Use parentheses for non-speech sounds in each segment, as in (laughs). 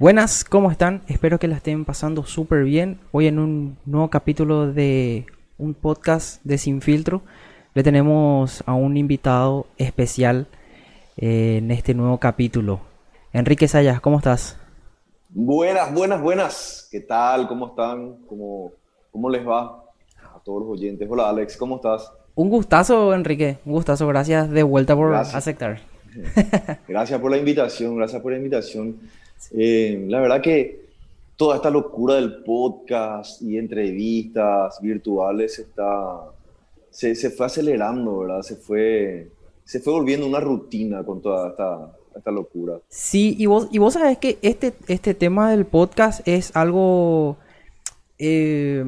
Buenas, ¿cómo están? Espero que la estén pasando súper bien. Hoy en un nuevo capítulo de un podcast de Sin Filtro le tenemos a un invitado especial eh, en este nuevo capítulo. Enrique Sayas, ¿cómo estás? Buenas, buenas, buenas. ¿Qué tal? ¿Cómo están? ¿Cómo, cómo les va a todos los oyentes? Hola Alex, ¿cómo estás? Un gustazo, Enrique. Un gustazo. Gracias de vuelta por aceptar. Gracias por la invitación, gracias por la invitación. Eh, la verdad que toda esta locura del podcast y entrevistas virtuales está, se, se, fue acelerando, ¿verdad? Se fue, se fue volviendo una rutina con toda esta, esta locura. Sí, y vos, y vos sabés que este, este tema del podcast es algo... Eh,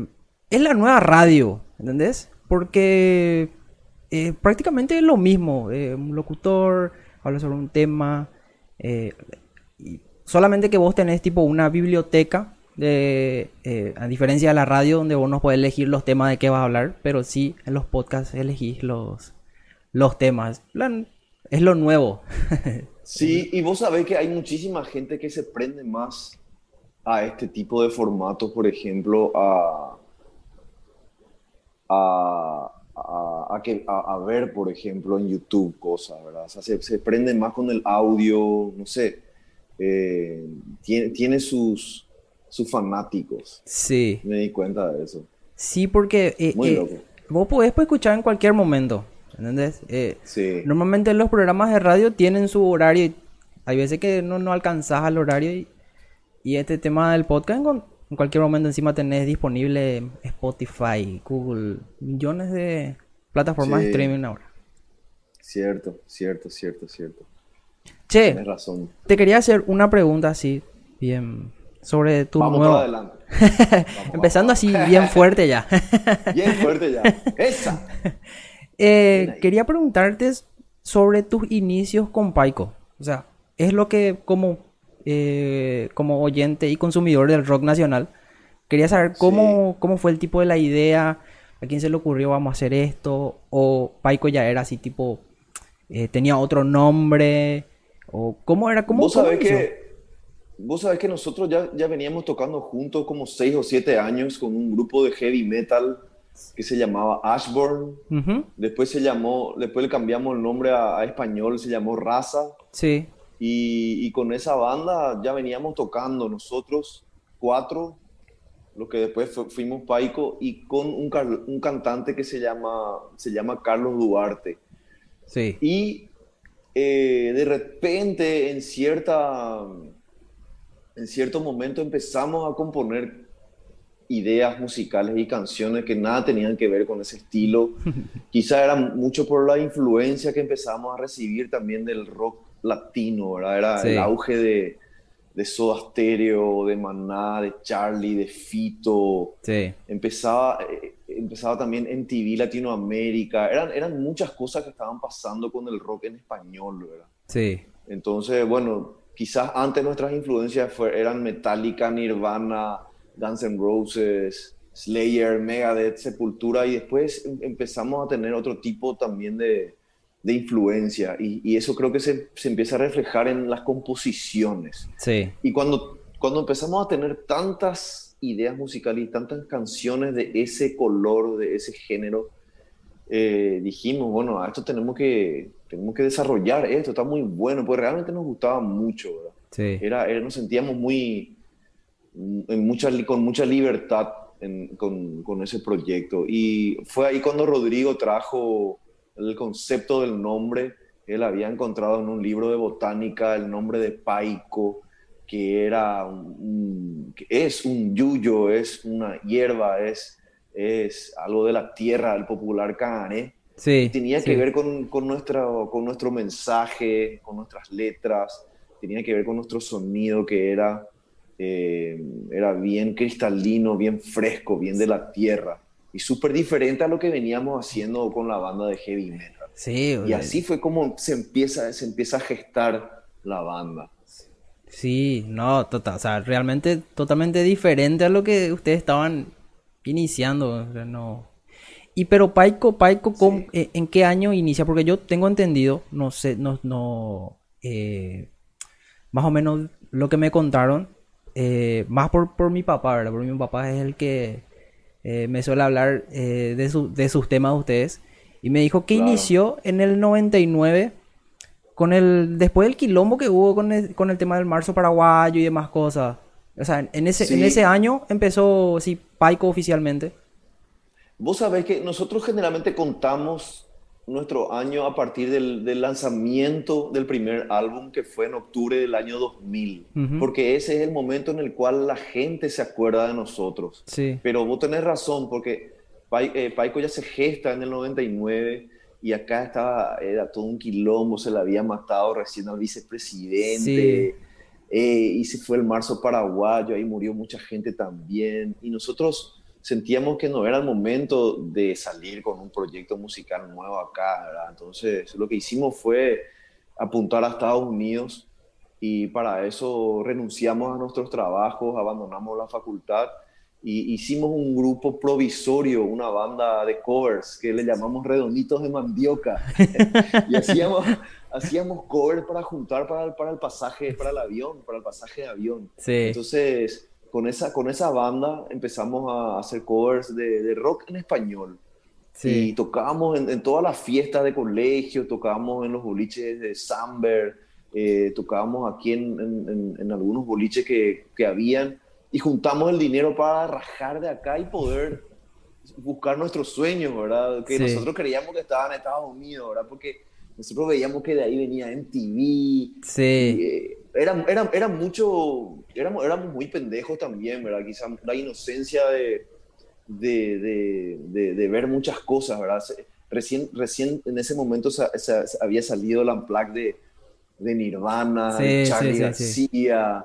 es la nueva radio, ¿entendés? Porque eh, prácticamente es lo mismo. un locutor habla sobre un tema. y Solamente que vos tenés tipo una biblioteca, de, eh, a diferencia de la radio donde vos no podés elegir los temas de qué vas a hablar, pero sí en los podcasts elegís los, los temas. es lo nuevo. (laughs) sí, y vos sabés que hay muchísima gente que se prende más a este tipo de formatos, por ejemplo, a, a, que, a, ver, por ejemplo, en YouTube cosas, ¿verdad? O sea, se, se prende más con el audio, no sé eh, tiene, tiene sus, sus fanáticos. Sí. Me di cuenta de eso. Sí, porque eh, eh, vos podés pues, escuchar en cualquier momento. ¿Entendés? sí. Normalmente los programas de radio tienen su horario. Y hay veces que no, no alcanzás al horario. Y, este tema del podcast, en cualquier momento encima tenés disponible Spotify, Google, millones de plataformas de streaming ahora. Cierto, cierto, cierto, cierto. Che, razón. te quería hacer una pregunta así, bien, sobre tu vamos nuevo... adelante. (laughs) Empezando así, bien fuerte ya. (laughs) bien fuerte ya. Esa. (laughs) Eh, quería preguntarte sobre tus inicios con Paico. O sea, es lo que como, eh, como oyente y consumidor del rock nacional, quería saber cómo, cómo fue el tipo de la idea, a quién se le ocurrió vamos a hacer esto, o Paico ya era así tipo, eh, tenía otro nombre, ¿O cómo era? ¿Cómo, ¿Vos sabés que, vos sabés que nosotros ya, ya veníamos tocando juntos como seis o siete años con un grupo de heavy metal que se llamaba Ashburn. Después se llamó, después le cambiamos el nombre a, español, se llamó Raza. Sí. Y, y, con esa banda ya veníamos tocando nosotros cuatro, lo que después fuimos Paico, y con un, un, cantante que se llama, se llama Carlos Duarte. Sí. Y eh, de repente en, cierta, en cierto momento empezamos a componer ideas musicales y canciones que nada tenían que ver con ese estilo. (laughs) Quizá era mucho por la influencia que empezamos a recibir también del rock latino, Era el auge de, de Soda Stereo, de Maná, de Charlie, de Fito. Empezaba, eh, empezaba también en TV Latinoamérica. Eran, eran muchas cosas que estaban pasando con el rock en español, ¿verdad? Sí. Entonces, bueno, quizás antes nuestras influencias eran Metallica, Nirvana, Guns N' Roses, Slayer, Megadeth, Sepultura, y después em, empezamos a tener otro tipo también de, de influencia y, eso creo que se, se, empieza a reflejar en las composiciones. Sí. Y cuando, cuando empezamos a tener tantas ideas musicales y tantas canciones de ese color, de ese género, eh, dijimos, bueno, a esto tenemos que, tenemos que desarrollar esto, está muy bueno, pues realmente nos gustaba mucho, ¿verdad? Sí. Era, nos sentíamos muy, en mucha, con mucha libertad con, con ese proyecto. Y fue ahí cuando Rodrigo trajo el concepto del nombre. Él había encontrado en un libro de botánica el nombre de paico, que era un, es un yuyo, es una hierba, es, es algo de la tierra, el popular canané. Sí, tenía que ver con, con, nuestra, con nuestro mensaje, con nuestras letras, tenía que ver con nuestro sonido que era, eh, era bien cristalino, bien fresco, bien de la tierra y súper diferente a lo que veníamos haciendo con la banda de heavy metal. Sí, y así fue como se empieza, se empieza a gestar la banda. Sí, no, total, o sea, realmente totalmente diferente a lo que ustedes estaban iniciando, no. Y pero Paico, Paico, eh, ¿en qué año inicia? Porque yo tengo entendido, no sé, no, no, eh, más o menos lo que me contaron, eh, más por, por mi papá, ¿verdad? Porque mi papá es el que eh, me suele hablar eh, de, su- de sus temas de ustedes. Y me dijo que Claro. inició en el 99 con el después del quilombo que hubo con el, con el tema del marzo paraguayo y demás cosas. O sea, en ese, en ese año empezó, sí, Paico oficialmente. Vos sabés que nosotros generalmente contamos nuestro año a partir del, del lanzamiento del primer álbum que fue en octubre del año 2000, Ujú. porque ese es el momento en el cual la gente se acuerda de nosotros. Sí. Pero vos tenés razón, porque eh, Paico ya se gesta en el 99 y acá estaba, era todo un quilombo, se le había matado recién al vicepresidente. Sí. eh, y se fue el marzo paraguayo, ahí murió mucha gente también. Y nosotros sentíamos que no era el momento de salir con un proyecto musical nuevo acá, ¿verdad? Entonces lo que hicimos fue apuntar a Estados Unidos y para eso renunciamos a nuestros trabajos, abandonamos la facultad y hicimos un grupo provisorio, una banda de covers que le llamamos Redonditos de Mandioca. (laughs) y hacíamos, hacíamos covers para juntar para el, para el pasaje, para el avión, para el pasaje de avión. Sí. Entonces, con esa, con esa banda empezamos a hacer covers de, de rock en español. Y Sí. tocábamos en, en todas las fiestas de colegio, tocábamos en los boliches de Samber, eh, tocábamos aquí en, en- en- algunos boliches que, que habían y juntamos el dinero para rajar de acá y poder buscar nuestros sueños, ¿verdad? Que Sí. nosotros creíamos que estaban en Estados Unidos, ¿verdad? Porque nosotros veíamos que de ahí venía MTV, Sí. eh, era, era, era mucho, éramos, éramos muy pendejos también, ¿verdad? Quizá la inocencia de, de, de, de, de ver muchas cosas, ¿verdad? Recién, recién en ese momento había salido el Unplugged de, de Nirvana, Sí, de sí, Charlie sí, sí. García.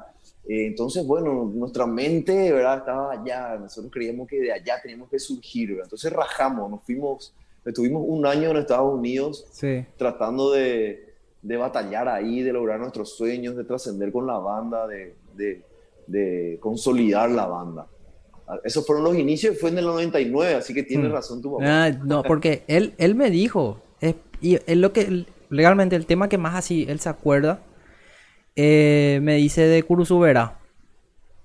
Eh, entonces, bueno, nuestra mente, ¿verdad? Estaba allá. Nosotros creíamos que de allá teníamos que surgir, ¿verdad? Entonces rajamos, nos fuimos, estuvimos un año en Estados Unidos Sí. tratando de, de batallar ahí, de lograr nuestros sueños, de trascender con la banda, de, de, de consolidar la banda. Esos fueron los inicios, fue en el 99, así que tienes Mm. razón tu papá. Ah, no, porque él, él me dijo, es, y es lo que, legalmente, el tema que más así él se acuerda, eh, me dice de Kurusubera.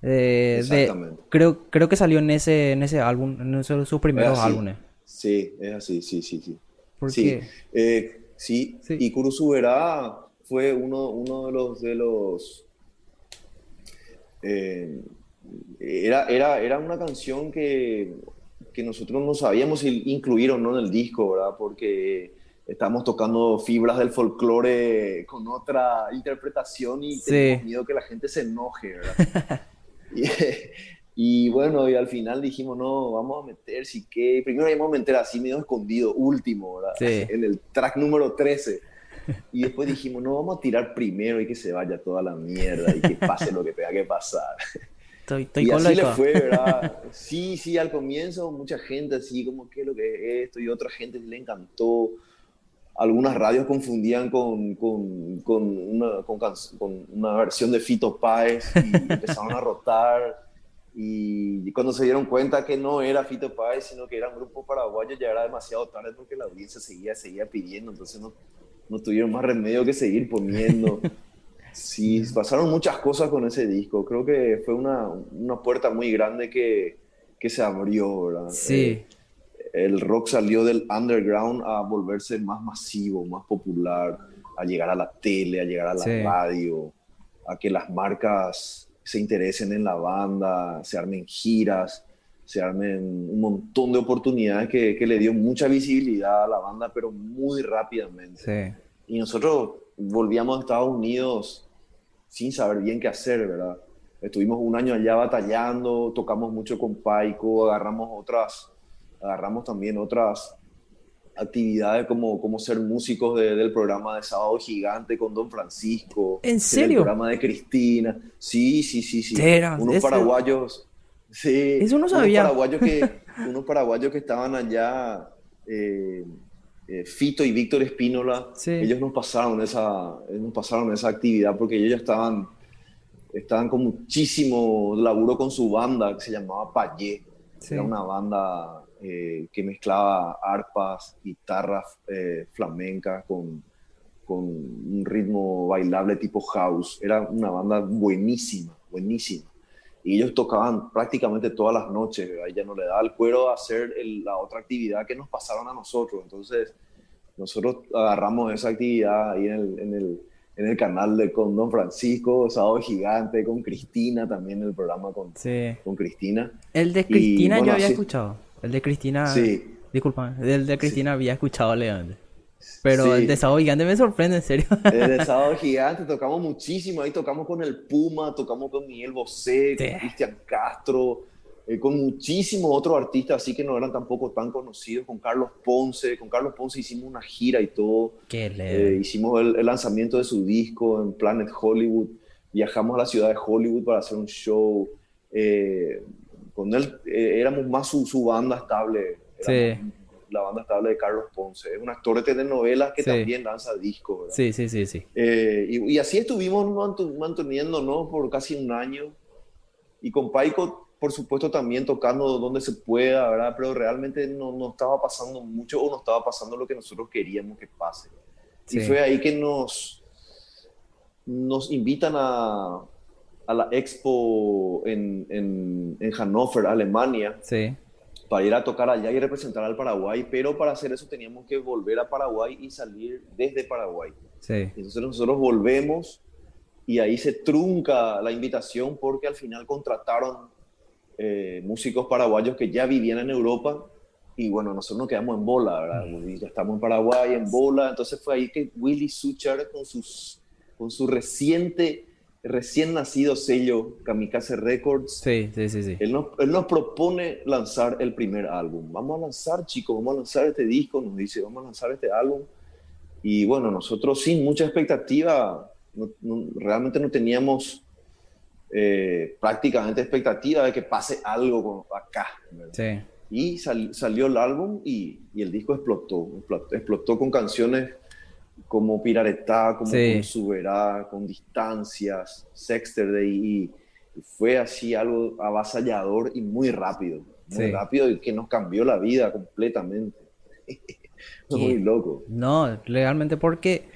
Eh, de- Exactamente. creo, creo que salió en ese, en ese álbum, en esos de sus primeros álbumes. Sí, es así, sí, sí, sí. Porque, Sí, eh, sí, Sí. y Kurusubera fue uno, uno de los... De los eh, era, era, era una canción que, que nosotros no sabíamos si incluir o no en el disco, ¿verdad? Porque estamos tocando fibras del folclore con otra interpretación y Sí. tenemos miedo que la gente se enoje, ¿verdad? (laughs) y, y bueno, y al final dijimos, no, vamos a meter, sí que... Primero íbamos a meter así medio escondido, último, ¿verdad? Sí. En el track número 13. Y después dijimos, no, vamos a tirar primero y que se vaya toda la mierda y que pase lo que tenga que pasar. estoy, estoy y con así le fue, ¿verdad? (laughs) Sí, sí, al comienzo mucha gente así, como, ¿qué es lo que es esto? Y otra gente le encantó. Algunas radios confundían con, con, con una, con una versión de Fito Páez y empezaron a rotar. Y cuando se dieron cuenta que no era Fito Páez, sino que era un grupo paraguayo, ya era demasiado tarde porque la audiencia seguía, seguía pidiendo. Entonces no, no tuvieron más remedio que seguir poniendo. (laughs) Sí, pasaron muchas cosas con ese disco. Creo que fue una, una puerta muy grande que, que se abrió, ¿verdad? Sí, Eh, el rock salió del underground a volverse más masivo, más popular, a llegar a la tele, a llegar a la Sí. radio, a que las marcas se interesen en la banda, se armen giras, se armen un montón de oportunidades que, que le dio mucha visibilidad a la banda, pero muy rápidamente. sí. Y nosotros volvíamos a Estados Unidos sin saber bien qué hacer, ¿verdad? Estuvimos un año allá batallando, tocamos mucho con Paico, agarramos otras, agarramos también otras actividades como, como ser músicos de- del programa de Sábado Gigante con Don Francisco. ¿En El serio? programa de Cristina. Sí, sí, sí, sí. Unos paraguayos. Sí. Eso no unos sabía. Paraguayos que, (laughs) unos paraguayos que estaban allá, eh, eh, Fito y Víctor Espínola, Sí. ellos nos pasaron esa, nos pasaron esa actividad porque ellos ya estaban, estaban con muchísimo laburo con su banda que se llamaba Payé. Sí. Era una banda eh, que mezclaba arpas, guitarras eh, flamencas con, con un ritmo bailable tipo house. Era una banda buenísima, buenísima. y ellos tocaban prácticamente todas las noches, ¿verdad? Y ya no le daba el cuero a hacer la otra actividad que nos pasaron a nosotros. Entonces, nosotros agarramos esa actividad ahí en el, en el, en el canal de con Don Francisco, Sábado Gigante, con Cristina, también el programa con, con Cristina. El de Cristina yo había escuchado. El de Cristina. Sí. Disculpa, el de Cristina había escuchado Leandro. Pero el de Sábado Gigante me sorprende, en serio. El (laughs) de Sábado Gigante tocamos muchísimo. Ahí tocamos con el Puma, tocamos con Miguel Bosé, con Cristian Castro, eh, con muchísimos otros artistas así que no eran tampoco tan conocidos. Con Carlos Ponce. Con Carlos Ponce hicimos una gira y todo. Qué eh, hicimos el, lanzamiento de su disco en Planet Hollywood. Viajamos a la ciudad de Hollywood para hacer un show. Eh, con él éramos más su, su banda estable. Sí la banda estable de Carlos Ponce. Es un actor de telenovelas que también lanza discos. Sí, sí, sí, sí. Eh, y, así estuvimos manteniéndonos por casi un año. Y con Paico, por supuesto, también tocando donde se pueda, ¿verdad? Pero realmente no, no estaba pasando mucho o no estaba pasando lo que nosotros queríamos que pase. Y fue ahí que nos, nos invitan a, a la expo en, en, en Hannover, Alemania. Sí para ir a tocar allá y representar al Paraguay, pero para hacer eso teníamos que volver a Paraguay y salir desde Paraguay. Sí. Entonces nosotros volvemos y ahí se trunca la invitación porque al final contrataron eh, músicos paraguayos que ya vivían en Europa y bueno, nosotros nos quedamos en bola, ¿verdad? Mm. Ya estamos en Paraguay, en bola, entonces fue ahí que Willy Suchar con, sus, con su reciente recién nacido sello Kamikaze Records. Sí, sí, sí. sí. Él, nos, él, nos, propone lanzar el primer álbum. Vamos a lanzar, chicos, vamos a lanzar este disco, nos dice, vamos a lanzar este álbum. Y bueno, nosotros sin mucha expectativa, realmente no teníamos eh, prácticamente expectativa de que pase algo acá. Sí. Y salió el álbum y, y, el disco explotó, explotó, explotó con canciones como Piraretá, como sí. con Suberá, con Distancias, Sexter y, y, fue así algo avasallador y muy rápido, muy rápido y que nos cambió la vida completamente. (laughs) muy loco. No, legalmente porque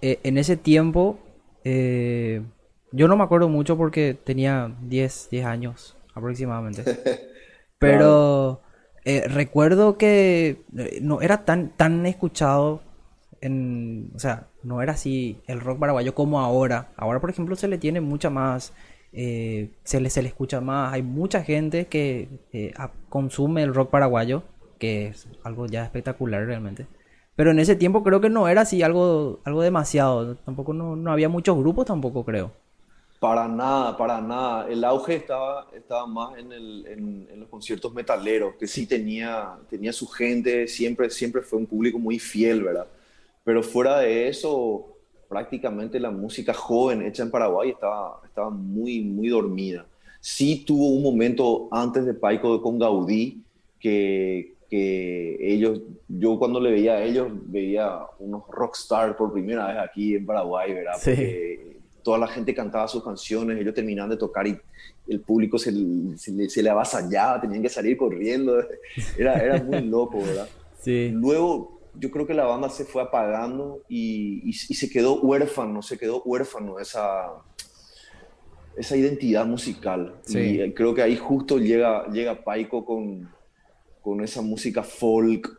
eh, en ese tiempo eh, yo no me acuerdo mucho porque tenía 10, 10 años aproximadamente. (laughs) Pero eh, recuerdo que no era tan, tan escuchado o sea, no era así el rock paraguayo como ahora. Ahora, por ejemplo, se le tiene mucha más, eh, se, le, se le escucha más. Hay mucha gente que eh, consume el rock paraguayo, que es algo ya espectacular realmente. Pero en ese tiempo creo que no era así algo, algo demasiado. Tampoco no, había muchos grupos tampoco creo. Para nada, para nada. El auge estaba, estaba más en, el, en, los conciertos metaleros, que sí tenía, tenía su gente, siempre, siempre fue un público muy fiel, ¿verdad? Pero fuera de eso, prácticamente la música joven hecha en Paraguay estaba, estaba muy, muy dormida. Sí tuvo un momento antes de Paico con Gaudí que, que ellos, yo cuando le veía a ellos, veía unos rockstar por primera vez aquí en Paraguay, ¿verdad? Porque toda la gente cantaba sus canciones, ellos terminaban de tocar y el público se, se, se le avasallaba, tenían que salir corriendo, (laughs) era, era muy loco, ¿verdad? Sí. Luego yo creo que la banda se fue apagando y, y, se quedó huérfano, se quedó huérfano esa, esa identidad musical. Y creo que ahí justo llega, llega Paiko con, con esa música folk,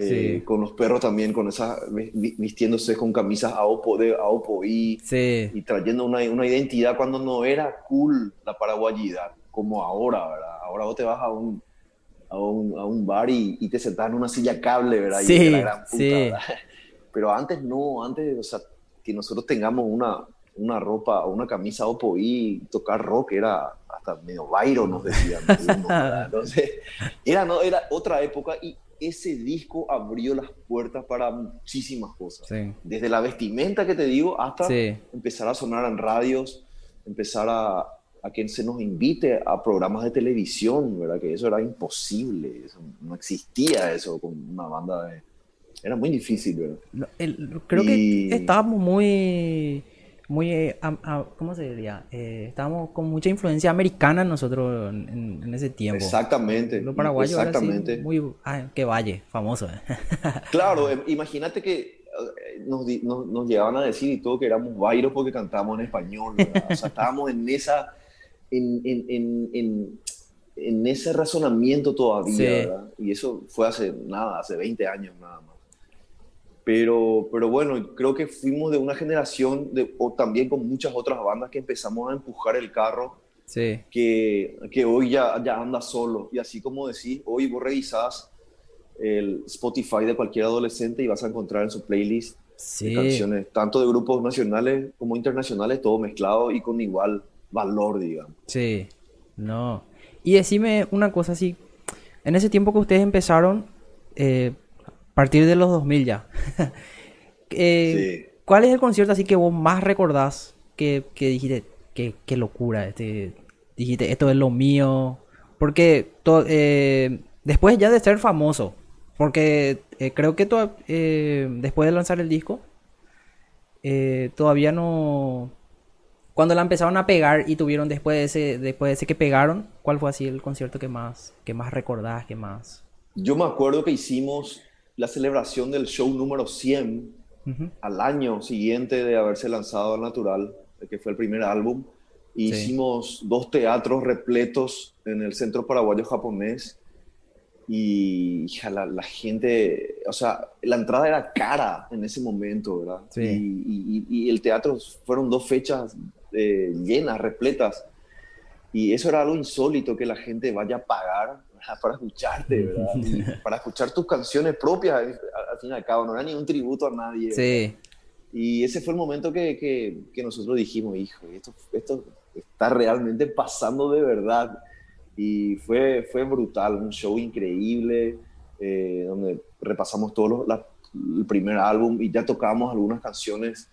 eh, con los perros también, con esa, vistiéndose con camisas a Opo, de, a y, y trayendo una, una, identidad cuando no era cool la paraguayidad, como ahora, ¿verdad? Ahora vos te vas a un, a un, a un bar y, y, te sentabas en una silla cable, ¿verdad? Sí, y la gran puta, sí. (laughs) Pero antes no, antes, o sea, que nosotros tengamos una, una ropa o una camisa Oppo y tocar rock era hasta medio bairo, nos decían. (laughs) Entonces, era, no, era otra época y ese disco abrió las puertas para muchísimas cosas. Sí. Desde la vestimenta que te digo hasta sí. empezar a sonar en radios, empezar a, a que se nos invite a programas de televisión, ¿verdad? Que eso era imposible, eso, no existía eso con una banda de... Era muy difícil, ¿verdad? El, creo y... que estábamos muy... Muy, eh, a, a, ¿cómo se diría? Eh, estábamos con mucha influencia americana nosotros en, en ese tiempo. Exactamente. Los paraguayos Exactamente. Así, muy, ah, qué valle, famoso. (laughs) claro, imagínate que eh, nos, nos, nos, llegaban a decir y todo que éramos vairos porque cantábamos en español, ¿verdad? O sea, estábamos en esa en, en, en, en ese razonamiento todavía, ¿verdad? Y eso fue hace nada, hace 20 años nada más. Pero, pero bueno, creo que fuimos de una generación, de, o también con muchas otras bandas que empezamos a empujar el carro, sí. que, que hoy ya, ya anda solo. Y así como decís, hoy vos revisás el Spotify de cualquier adolescente y vas a encontrar en su playlist Sí. canciones, tanto de grupos nacionales como internacionales, todo mezclado y con igual valor, digamos. Sí, no. Y decime una cosa así, en ese tiempo que ustedes empezaron, eh, a partir de los 2000 ya, (laughs) eh, Sí. ¿cuál es el concierto así que vos más recordás que, que dijiste, qué, qué locura, este, dijiste, esto es lo mío? Porque to- eh, después ya de ser famoso, porque creo que to- después de lanzar el disco, eh, todavía no... Cuando la empezaron a pegar y tuvieron después de ese, después de ese que pegaron, ¿cuál fue así el concierto que más, que más recordás, que más? Yo me acuerdo que hicimos la celebración del show número 100 Ujú. al año siguiente de haberse lanzado al Natural, que fue el primer álbum. Sí. Hicimos dos teatros repletos en el Centro Paraguayo Japonés. Y hija, la, la gente, o sea, la entrada era cara en ese momento, ¿verdad? Sí. Y, y- y el teatro fueron dos fechas eh, llenas, repletas. Y eso era algo insólito, que la gente vaya a pagar ¿verdad? para escucharte, ¿verdad? Y (laughs) para escuchar tus canciones propias, al, fin y al cabo, no era ni un tributo a nadie. Sí, Y ese fue el momento que, que, que nosotros dijimos, hijo, esto, esto está realmente pasando de verdad. Y fue, fue brutal, un show increíble, eh, donde repasamos todo los- la- el primer álbum y ya tocábamos algunas canciones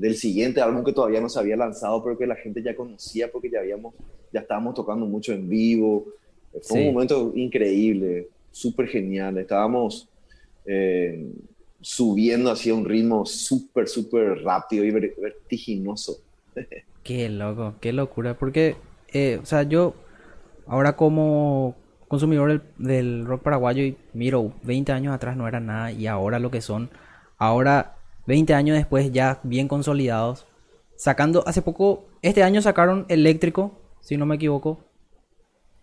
del siguiente álbum que todavía no se había lanzado, pero que la gente ya conocía porque ya, habíamos, ya estábamos tocando mucho en vivo. Fue Sí. un momento increíble, súper genial. Estábamos eh, subiendo hacia un ritmo súper, súper rápido y ver- vertiginoso. (laughs) qué loco, qué locura. Porque, eh, o sea, yo ahora como consumidor del, del rock paraguayo y miro, 20 años atrás no era nada y ahora lo que son, ahora 20 años después ya bien consolidados, sacando, hace poco, este año sacaron Eléctrico, si no me equivoco,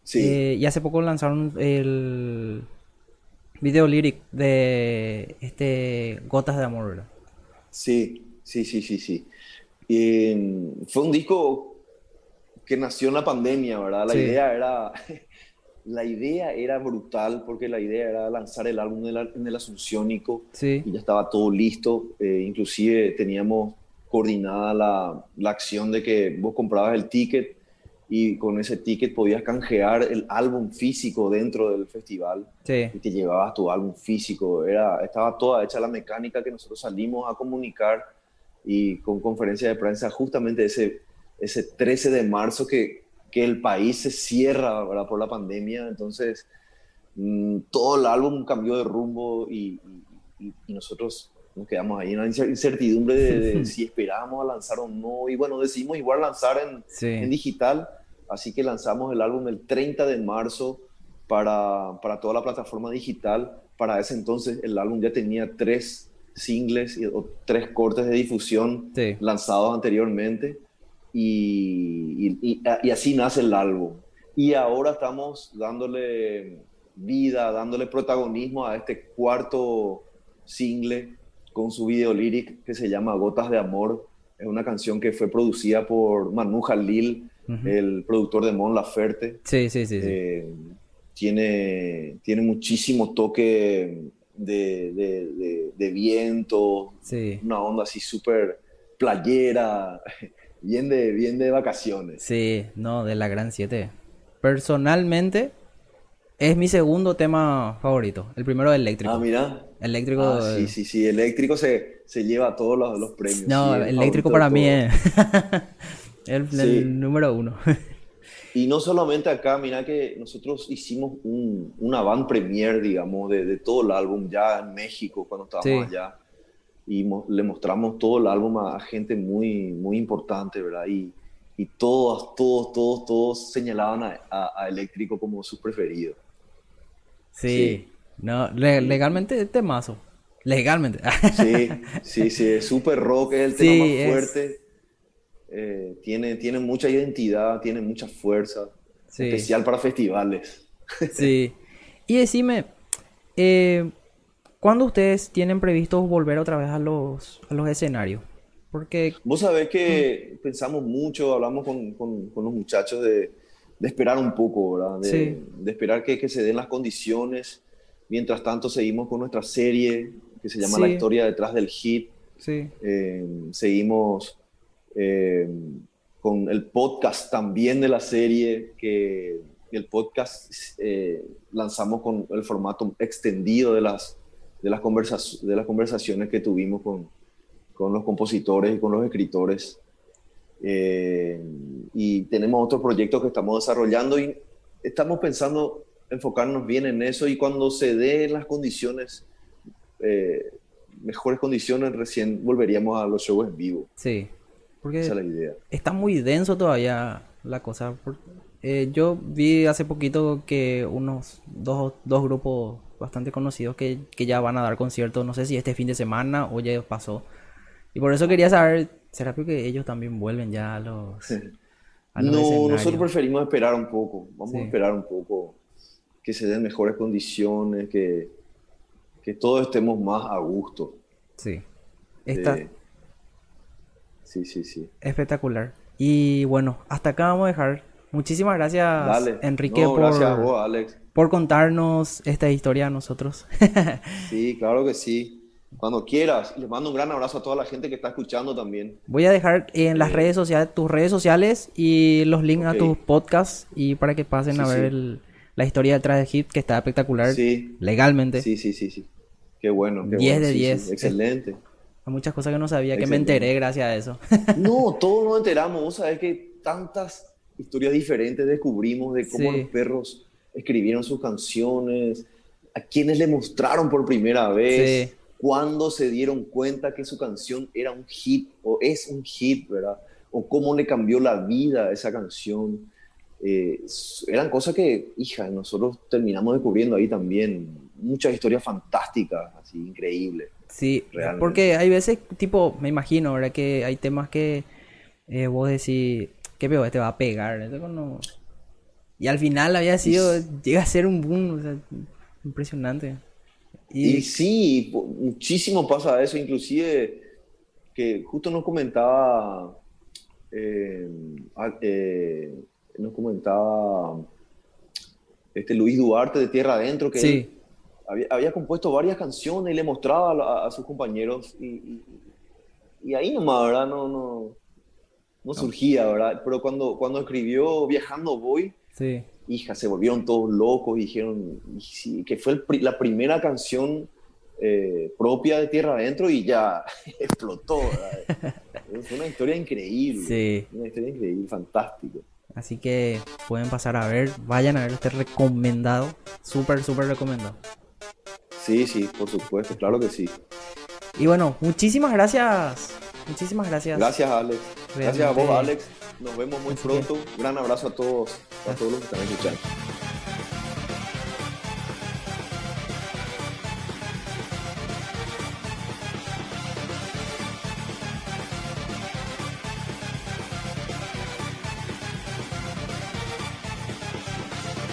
Sí, Eh, y hace poco lanzaron el video lyric de este Gotas de Amor, ¿verdad? sí, sí, sí, sí, sí. Y, mm, fue un disco que nació en la pandemia, ¿verdad? La Sí. idea era... La idea era brutal porque la idea era lanzar el álbum en el, en el Asunciónico Sí, y ya estaba todo listo. eh, inclusive teníamos coordinada la, la acción de que vos comprabas el ticket y con ese ticket podías canjear el álbum físico dentro del festival sí, y te llevabas tu álbum físico. Era, estaba toda hecha la mecánica que nosotros salimos a comunicar y con conferencia de prensa justamente ese, ese 13 de marzo que, que el país se cierra ¿verdad? por la pandemia. Entonces, mm, todo el álbum cambió de rumbo y, y- y- nosotros nos quedamos ahí en incer- incertidumbre de, de (laughs) si esperábamos a lanzar o no. Y bueno, decidimos igual lanzar en, en sí. digital, así que lanzamos el álbum el 30 de marzo para, para toda la plataforma digital. Para ese entonces el álbum ya tenía tres singles y, o tres cortes de difusión Sí. lanzados anteriormente y, y- así nace el álbum. Y ahora estamos dándole vida, dándole protagonismo a este cuarto single con su video lyric que se llama Gotas de Amor. Es una canción que fue producida por Manu Jalil, el productor de Mon Laferte. Sí, sí, sí, sí. Eh, tiene, tiene muchísimo toque de, de- de- de viento, Sí, una onda así súper playera, bien de, bien de vacaciones. sí, no, de la Gran 7. Personalmente, es mi segundo tema favorito. El primero es eléctrico. Ah, mira. Eléctrico. Ah, sí, sí, sí. Eléctrico se, se lleva todos los, los premios. No, sí, el eléctrico para mí es (laughs) el, Sí. el número uno. Y no solamente acá, mira que nosotros hicimos un, una van premier, digamos, de, de todo el álbum ya en México cuando estábamos Sí. allá. Y mo- le mostramos todo el álbum a, gente muy, muy importante, ¿verdad? Y, y todos, todos, todos, todos señalaban a, a- a Eléctrico como su preferido. Sí. Sí. No, le- legalmente es temazo. Legalmente. Sí, sí, (laughs) sí, es súper rock, es el Sí, tema más es- fuerte. eh, tiene, tiene mucha identidad, tiene mucha fuerza, especial para festivales. Sí. Y decime, eh, ¿cuándo ustedes tienen previsto volver otra vez a los, a los escenarios? Porque... Vos sabés que pensamos mucho, hablamos con, con, los muchachos de, de, esperar un poco, ¿verdad? De, de esperar que, que, se den las condiciones. Mientras tanto, seguimos con nuestra serie que se llama La historia detrás del hit. Sí. Eh, seguimos eh, con el podcast también de la serie, que el podcast eh, lanzamos con el formato extendido de las, de las, de las conversaciones que tuvimos con, con los compositores y con los escritores. Eh, y tenemos otros proyectos que estamos desarrollando y estamos pensando enfocarnos bien en eso y cuando se den las condiciones, mejores condiciones, recién volveríamos a los shows en vivo. Sí. Porque Esa es la idea. está muy denso todavía la cosa. Eh, yo vi hace poquito que unos dos, dos grupos bastante conocidos que, que, ya van a dar conciertos, no sé si este fin de semana o ya pasó. Y por eso quería saber, ¿será porque ellos también vuelven ya a los... no, nosotros preferimos esperar un poco, vamos a esperar un poco que se den mejores condiciones, que, que todos estemos más a gusto. Sí. Esta, eh, Sí, sí, sí. Espectacular. Y bueno, hasta acá vamos a dejar. Muchísimas gracias, Enrique, por, gracias vos, Alex. Por contarnos esta historia a nosotros. (laughs) sí, claro que sí. Cuando quieras. Les mando un gran abrazo a toda la gente que está escuchando también. Voy a dejar en las redes sociales, tus redes sociales y los links a tus podcasts y para que pasen a ver la historia detrás de Hit, que está espectacular legalmente. Sí, sí, sí, sí. Qué bueno. Qué 10 de 10. Excelente muchas cosas que no sabía, que me enteré gracias a eso. (laughs) no, todos nos enteramos. Vos sabés que tantas historias diferentes descubrimos de cómo los perros escribieron sus canciones, a quienes le mostraron por primera vez, cuándo se dieron cuenta que su canción era un hit o es un hit, ¿verdad? O cómo le cambió la vida a esa canción. Eh, eran cosas que, hija, nosotros terminamos descubriendo ahí también muchas historias fantásticas, así increíbles. Sí, porque hay veces, tipo, me imagino, ¿verdad? Que hay temas que eh, vos decís, ¿qué peor? Este va a pegar. Y al final había sido, llega a ser un boom, o sea, impresionante. Y... sí, muchísimo pasa eso, inclusive que justo nos comentaba, eh, eh, nos comentaba este Luis Duarte de Tierra Adentro, que sí había, compuesto varias canciones y le mostraba a, sus compañeros y, y, ahí nomás, ¿verdad? No, no, no, surgía, ¿verdad? Pero cuando, cuando escribió Viajando Voy, sí. hija, se volvieron todos locos y dijeron que fue la primera canción eh, propia de Tierra Adentro y ya (laughs) explotó. Es una historia increíble. Sí. Una historia increíble, fantástica. Así que pueden pasar a ver, vayan a ver este recomendado, súper, súper recomendado. Sí, sí, por supuesto, claro que sí. Y bueno, muchísimas gracias. Muchísimas gracias. Gracias, Alex. Gracias a vos, Alex. Nos vemos muy pronto. Un gran abrazo a todos, a todos los que están escuchando.